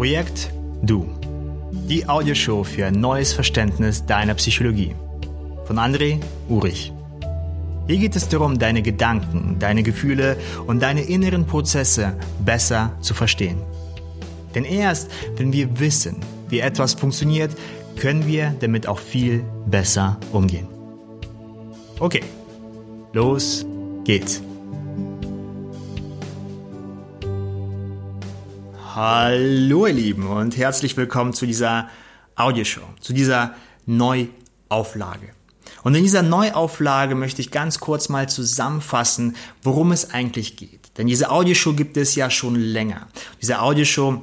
Projekt Du. Die Audioshow für ein neues Verständnis deiner Psychologie. Von André Urich. Hier geht es darum, deine Gedanken, deine Gefühle und deine inneren Prozesse besser zu verstehen. Denn erst, wenn wir wissen, wie etwas funktioniert, können wir damit auch viel besser umgehen. Okay, los geht's. Hallo ihr Lieben und herzlich willkommen zu dieser Audioshow, zu dieser Neuauflage. Und in dieser Neuauflage möchte ich ganz kurz mal zusammenfassen, worum es eigentlich geht. Denn diese Audioshow gibt es ja schon länger. Diese Audioshow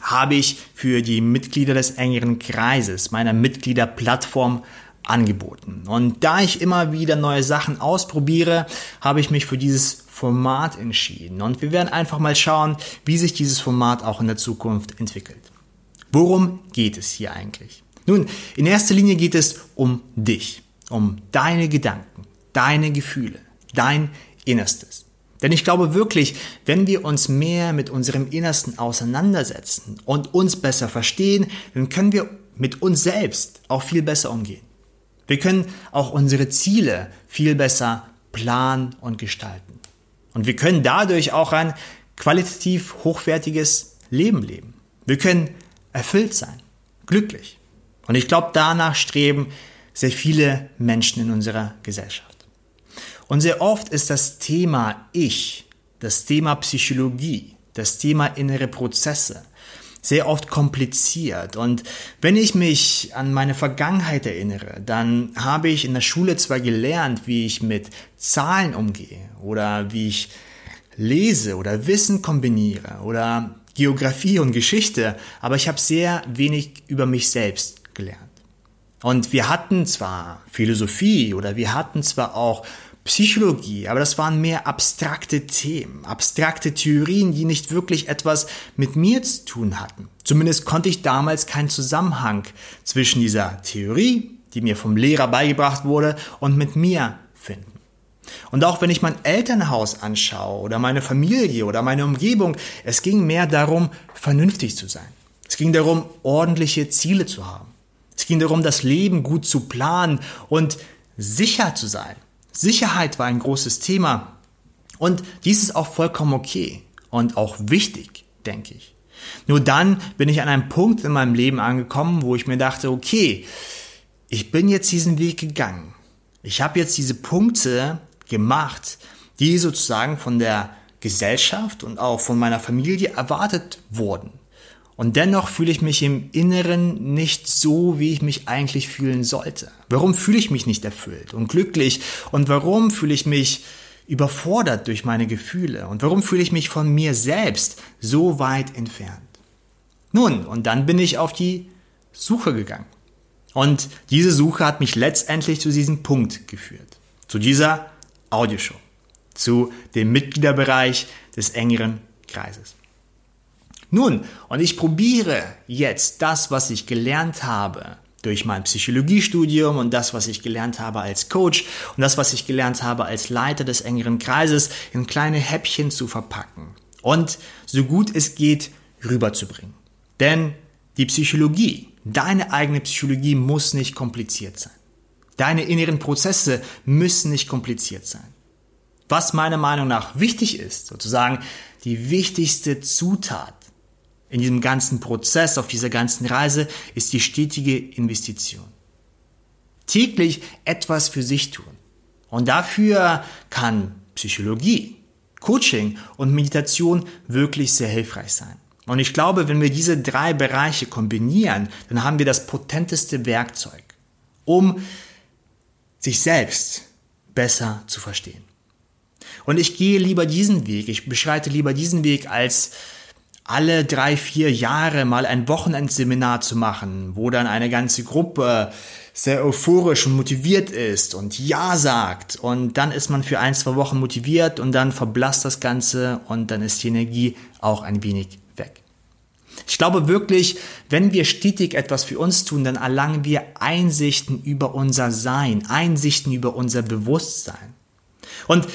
habe ich für die Mitglieder des engeren Kreises, meiner Mitgliederplattform, angeboten. Und da ich immer wieder neue Sachen ausprobiere, habe ich mich für dieses Format entschieden. Und wir werden einfach mal schauen, wie sich dieses Format auch in der Zukunft entwickelt. Worum geht es hier eigentlich? Nun, in erster Linie geht es um dich, um deine Gedanken, deine Gefühle, dein Innerstes. Denn ich glaube wirklich, wenn wir uns mehr mit unserem Innersten auseinandersetzen und uns besser verstehen, dann können wir mit uns selbst auch viel besser umgehen. Wir können auch unsere Ziele viel besser planen und gestalten. Und wir können dadurch auch ein qualitativ hochwertiges Leben leben. Wir können erfüllt sein, glücklich. Und ich glaube, danach streben sehr viele Menschen in unserer Gesellschaft. Und sehr oft ist das Thema Ich, das Thema Psychologie, das Thema innere Prozesse sehr oft kompliziert. Und wenn ich mich an meine Vergangenheit erinnere, dann habe ich in der Schule zwar gelernt, wie ich mit Zahlen umgehe oder wie ich lese oder Wissen kombiniere oder Geografie und Geschichte, aber ich habe sehr wenig über mich selbst gelernt. Und wir hatten zwar Philosophie oder wir hatten zwar auch Psychologie, aber das waren mehr abstrakte Themen, abstrakte Theorien, die nicht wirklich etwas mit mir zu tun hatten. Zumindest konnte ich damals keinen Zusammenhang zwischen dieser Theorie, die mir vom Lehrer beigebracht wurde, und mit mir finden. Und auch wenn ich mein Elternhaus anschaue oder meine Familie oder meine Umgebung, es ging mehr darum, vernünftig zu sein. Es ging darum, ordentliche Ziele zu haben. Es ging darum, das Leben gut zu planen und sicher zu sein. Sicherheit war ein großes Thema. Und dies ist auch vollkommen okay und auch wichtig, denke ich. Nur dann bin ich an einem Punkt in meinem Leben angekommen, wo ich mir dachte, okay, ich bin jetzt diesen Weg gegangen. Ich habe jetzt diese Punkte gemacht, die sozusagen von der Gesellschaft und auch von meiner Familie erwartet wurden. Und dennoch fühle ich mich im Inneren nicht so, wie ich mich eigentlich fühlen sollte. Warum fühle ich mich nicht erfüllt und glücklich? Und warum fühle ich mich überfordert durch meine Gefühle? Und warum fühle ich mich von mir selbst so weit entfernt? Nun, und dann bin ich auf die Suche gegangen. Und diese Suche hat mich letztendlich zu diesem Punkt geführt. Zu dieser Audioshow. Zu dem Mitgliederbereich des engeren Kreises. Nun, und ich probiere jetzt das, was ich gelernt habe durch mein Psychologiestudium und das, was ich gelernt habe als Coach und das, was ich gelernt habe als Leiter des engeren Kreises, in kleine Häppchen zu verpacken und so gut es geht rüberzubringen. Denn die Psychologie, deine eigene Psychologie muss nicht kompliziert sein. Deine inneren Prozesse müssen nicht kompliziert sein. Was meiner Meinung nach wichtig ist, sozusagen die wichtigste Zutat in diesem ganzen Prozess, auf dieser ganzen Reise, ist die stetige Investition. Täglich etwas für sich tun. Und dafür kann Psychologie, Coaching und Meditation wirklich sehr hilfreich sein. Und ich glaube, wenn wir diese drei Bereiche kombinieren, dann haben wir das potenteste Werkzeug, um sich selbst besser zu verstehen. Und ich gehe lieber diesen Weg, ich beschreite lieber diesen Weg als alle drei, vier Jahre mal ein Wochenendseminar zu machen, wo dann eine ganze Gruppe sehr euphorisch und motiviert ist und Ja sagt und dann ist man für ein, zwei Wochen motiviert und dann verblasst das Ganze und dann ist die Energie auch ein wenig weg. Ich glaube wirklich, wenn wir stetig etwas für uns tun, dann erlangen wir Einsichten über unser Sein, Einsichten über unser Bewusstsein. Und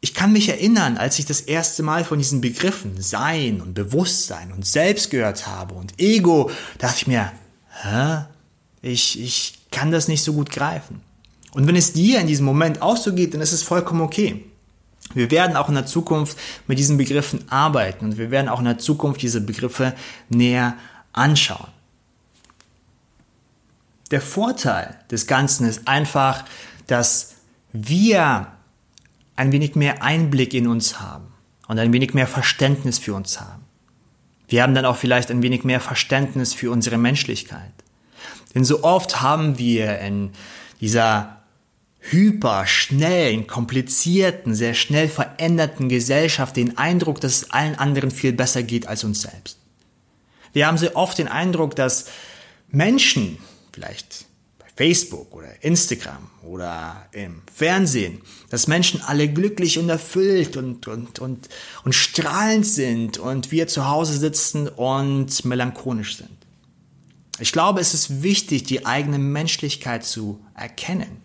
ich kann mich erinnern, als ich das erste Mal von diesen Begriffen Sein und Bewusstsein und Selbst gehört habe und Ego, dachte ich mir, hä? Ich, ich kann das nicht so gut greifen. Und wenn es dir in diesem Moment auch so geht, dann ist es vollkommen okay. Wir werden auch in der Zukunft mit diesen Begriffen arbeiten und wir werden auch in der Zukunft diese Begriffe näher anschauen. Der Vorteil des Ganzen ist einfach, dass wir ein wenig mehr Einblick in uns haben und ein wenig mehr Verständnis für uns haben. Wir haben dann auch vielleicht ein wenig mehr Verständnis für unsere Menschlichkeit. Denn so oft haben wir in dieser hyper, schnellen, komplizierten, sehr schnell veränderten Gesellschaft den Eindruck, dass es allen anderen viel besser geht als uns selbst. Wir haben sehr oft den Eindruck, dass Menschen, vielleicht Facebook oder Instagram oder im Fernsehen, dass Menschen alle glücklich und erfüllt und, und, und, und strahlend sind und wir zu Hause sitzen und melancholisch sind. Ich glaube, es ist wichtig, die eigene Menschlichkeit zu erkennen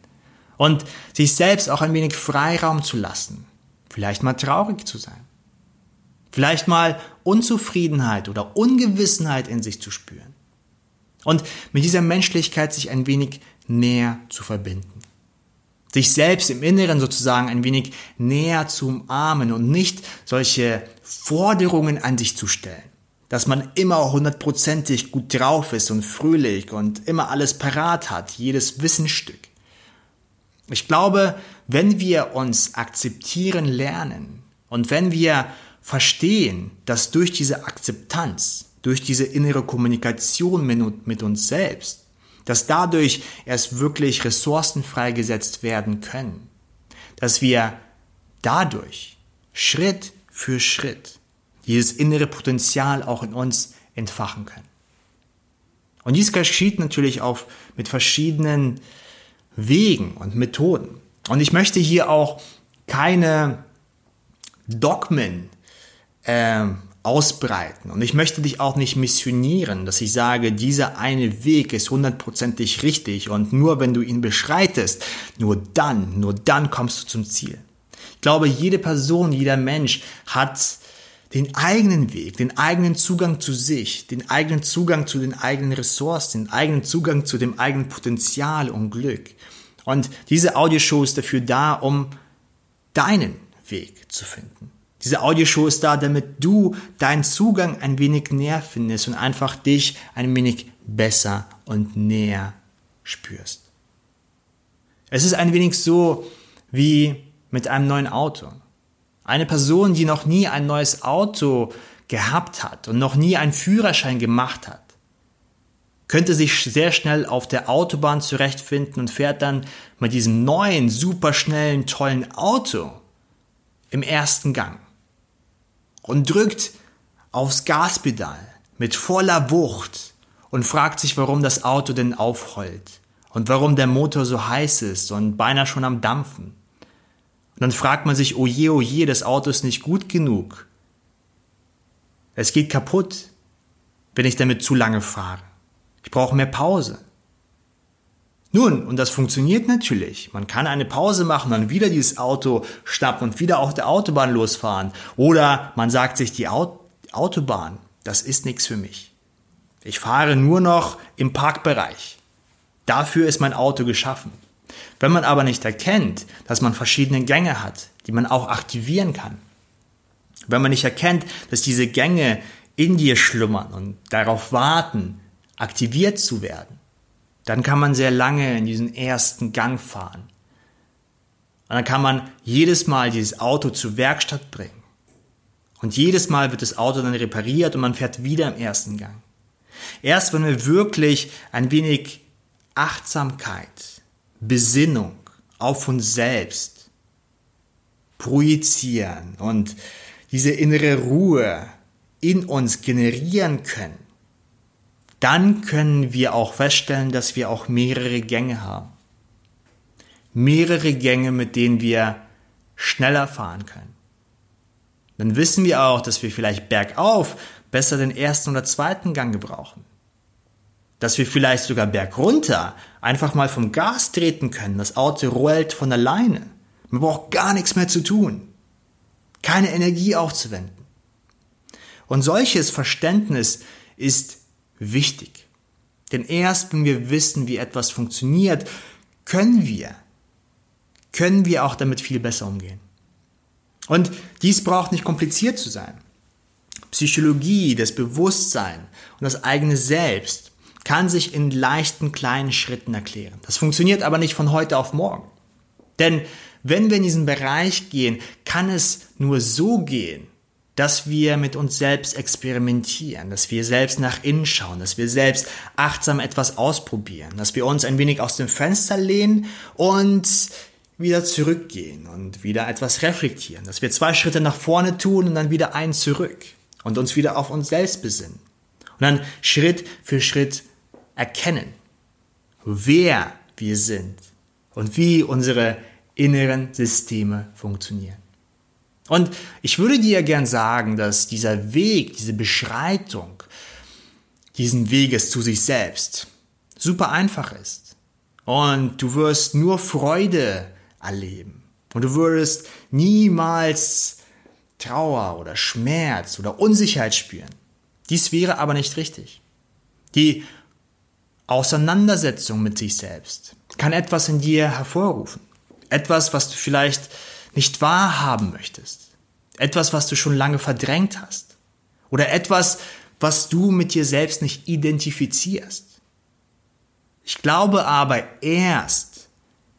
und sich selbst auch ein wenig Freiraum zu lassen. Vielleicht mal traurig zu sein. Vielleicht mal Unzufriedenheit oder Ungewissenheit in sich zu spüren. Und mit dieser Menschlichkeit sich ein wenig näher zu verbinden. Sich selbst im Inneren sozusagen ein wenig näher zu umarmen und nicht solche Forderungen an sich zu stellen dass man immer hundertprozentig gut drauf ist und fröhlich und immer alles parat hat, jedes Wissensstück. Ich glaube, wenn wir uns akzeptieren lernen und wenn wir verstehen, dass durch diese Akzeptanz, durch diese innere Kommunikation mit uns selbst, dass dadurch erst wirklich Ressourcen freigesetzt werden können, dass wir dadurch Schritt für Schritt dieses innere Potenzial auch in uns entfachen können. Und dies geschieht natürlich auch mit verschiedenen Wegen und Methoden. Und ich möchte hier auch keine Dogmen äh, ausbreiten. Und ich möchte dich auch nicht missionieren, dass ich sage, dieser eine Weg ist hundertprozentig richtig und nur wenn du ihn beschreitest, nur dann, nur dann kommst du zum Ziel. Ich glaube, jede Person, jeder Mensch hat den eigenen Weg, den eigenen Zugang zu sich, den eigenen Zugang zu den eigenen Ressourcen, den eigenen Zugang zu dem eigenen Potenzial und Glück. Und diese Audioshow ist dafür da, um deinen Weg zu finden. Diese Audioshow ist da, damit du deinen Zugang ein wenig näher findest und einfach dich ein wenig besser und näher spürst. Es ist ein wenig so wie mit einem neuen Auto. Eine Person, die noch nie ein neues Auto gehabt hat und noch nie einen Führerschein gemacht hat, könnte sich sehr schnell auf der Autobahn zurechtfinden und fährt dann mit diesem neuen, superschnellen, tollen Auto im ersten Gang und drückt aufs Gaspedal mit voller Wucht und fragt sich, warum das Auto denn aufheult und warum der Motor so heiß ist und beinahe schon am Dampfen. Und dann fragt man sich, oh je, oh je, das Auto ist nicht gut genug. Es geht kaputt, wenn ich damit zu lange fahre. Ich brauche mehr Pause. Nun, und das funktioniert natürlich. Man kann eine Pause machen, dann wieder dieses Auto schnappen und wieder auf der Autobahn losfahren. Oder man sagt sich, die Autobahn, das ist nichts für mich. Ich fahre nur noch im Parkbereich. Dafür ist mein Auto geschaffen. Wenn man aber nicht erkennt, dass man verschiedene Gänge hat, die man auch aktivieren kann, wenn man nicht erkennt, dass diese Gänge in dir schlummern und darauf warten, aktiviert zu werden, dann kann man sehr lange in diesen ersten Gang fahren. Und dann kann man jedes Mal dieses Auto zur Werkstatt bringen. Und jedes Mal wird das Auto dann repariert und man fährt wieder im ersten Gang. Erst wenn wir wirklich ein wenig Achtsamkeit Besinnung auf uns selbst projizieren und diese innere Ruhe in uns generieren können, dann können wir auch feststellen, dass wir auch mehrere Gänge haben. Mehrere Gänge, mit denen wir schneller fahren können. Dann wissen wir auch, dass wir vielleicht bergauf besser den ersten oder zweiten Gang gebrauchen dass wir vielleicht sogar bergunter einfach mal vom Gas treten können. Das Auto rollt von alleine. Man braucht gar nichts mehr zu tun. keine Energie aufzuwenden. Und solches Verständnis ist wichtig. Denn erst wenn wir wissen, wie etwas funktioniert, können wir, können wir auch damit viel besser umgehen. Und dies braucht nicht kompliziert zu sein. Psychologie, das Bewusstsein und das eigene Selbst kann sich in leichten kleinen Schritten erklären. Das funktioniert aber nicht von heute auf morgen. Denn wenn wir in diesen Bereich gehen, kann es nur so gehen, dass wir mit uns selbst experimentieren, dass wir selbst nach innen schauen, dass wir selbst achtsam etwas ausprobieren, dass wir uns ein wenig aus dem Fenster lehnen und wieder zurückgehen und wieder etwas reflektieren, dass wir zwei Schritte nach vorne tun und dann wieder einen zurück und uns wieder auf uns selbst besinnen und dann Schritt für Schritt erkennen, wer wir sind und wie unsere inneren Systeme funktionieren. Und ich würde dir gern sagen, dass dieser Weg, diese Beschreitung diesen Weges zu sich selbst super einfach ist. Und du wirst nur Freude erleben. Und du würdest niemals Trauer oder Schmerz oder Unsicherheit spüren. Dies wäre aber nicht richtig. Die Auseinandersetzung mit sich selbst kann etwas in dir hervorrufen. Etwas, was du vielleicht nicht wahrhaben möchtest. Etwas, was du schon lange verdrängt hast. Oder etwas, was du mit dir selbst nicht identifizierst. Ich glaube aber erst,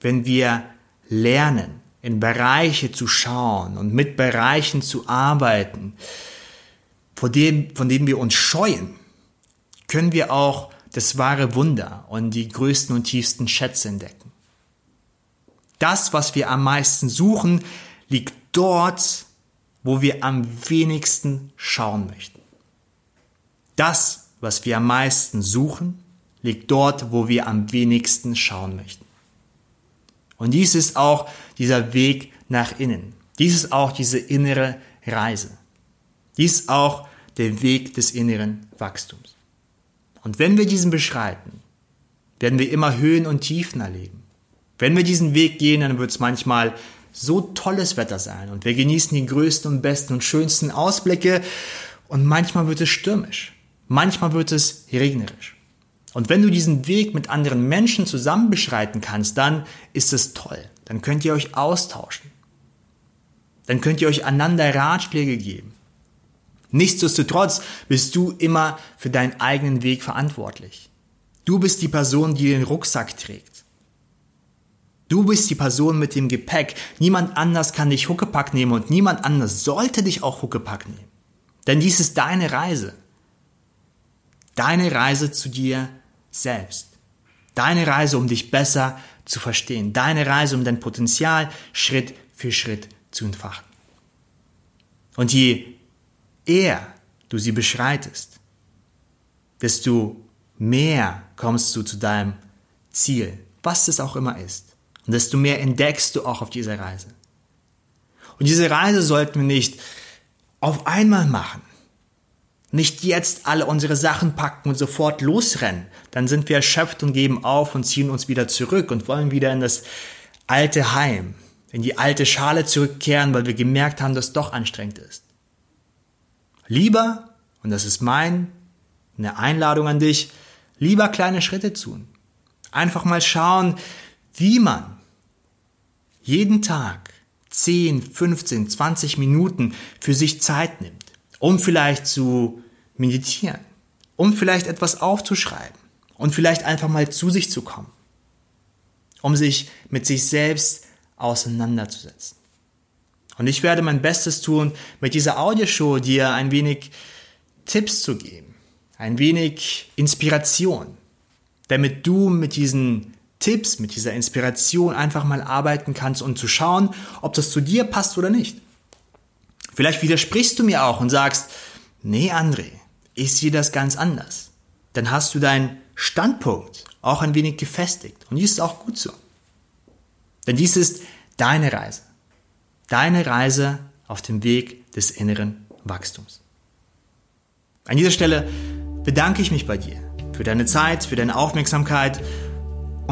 wenn wir lernen, in Bereiche zu schauen und mit Bereichen zu arbeiten, von, dem, von denen wir uns scheuen, können wir auch das wahre Wunder und die größten und tiefsten Schätze entdecken. Das, was wir am meisten suchen, liegt dort, wo wir am wenigsten schauen möchten. Das, was wir am meisten suchen, liegt dort, wo wir am wenigsten schauen möchten. Und dies ist auch dieser Weg nach innen. Dies ist auch diese innere Reise. Dies ist auch der Weg des inneren Wachstums. Und wenn wir diesen beschreiten, werden wir immer Höhen und Tiefen erleben. Wenn wir diesen Weg gehen, dann wird es manchmal so tolles Wetter sein und wir genießen die größten und besten und schönsten Ausblicke und manchmal wird es stürmisch, manchmal wird es regnerisch. Und wenn du diesen Weg mit anderen Menschen zusammen beschreiten kannst, dann ist es toll. Dann könnt ihr euch austauschen. Dann könnt ihr euch einander Ratschläge geben. Nichtsdestotrotz bist du immer für deinen eigenen Weg verantwortlich. Du bist die Person, die den Rucksack trägt. Du bist die Person mit dem Gepäck. Niemand anders kann dich Huckepack nehmen und niemand anders sollte dich auch Huckepack nehmen. Denn dies ist deine Reise. Deine Reise zu dir selbst. Deine Reise, um dich besser zu verstehen. Deine Reise, um dein Potenzial Schritt für Schritt zu entfachen. Und je eher du sie beschreitest, desto mehr kommst du zu deinem Ziel, was es auch immer ist. Und desto mehr entdeckst du auch auf dieser Reise. Und diese Reise sollten wir nicht auf einmal machen. Nicht jetzt alle unsere Sachen packen und sofort losrennen. Dann sind wir erschöpft und geben auf und ziehen uns wieder zurück und wollen wieder in das alte Heim, in die alte Schale zurückkehren, weil wir gemerkt haben, dass es doch anstrengend ist. Lieber, und das ist mein, eine Einladung an dich, lieber kleine Schritte tun. Einfach mal schauen, wie man jeden Tag 10, 15, 20 Minuten für sich Zeit nimmt, um vielleicht zu meditieren, um vielleicht etwas aufzuschreiben und vielleicht einfach mal zu sich zu kommen, um sich mit sich selbst auseinanderzusetzen. Und ich werde mein Bestes tun, mit dieser Audioshow dir ein wenig Tipps zu geben, ein wenig Inspiration, damit du mit diesen Tipps, mit dieser Inspiration einfach mal arbeiten kannst und zu schauen, ob das zu dir passt oder nicht. Vielleicht widersprichst du mir auch und sagst, nee André, ich sehe das ganz anders. Dann hast du deinen Standpunkt auch ein wenig gefestigt und dies ist auch gut so. Denn dies ist deine Reise. Deine Reise auf dem Weg des inneren Wachstums. An dieser Stelle bedanke ich mich bei dir für deine Zeit, für deine Aufmerksamkeit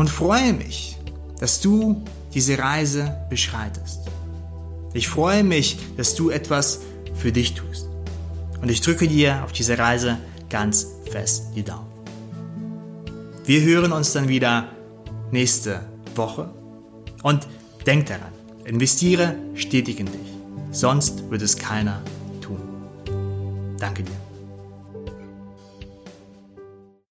und freue mich, dass du diese Reise beschreitest. Ich freue mich, dass du etwas für dich tust. Und ich drücke dir auf diese Reise ganz fest die Daumen. Wir hören uns dann wieder nächste Woche. Und denk daran, investiere stetig in dich. Sonst wird es keiner tun. Danke dir.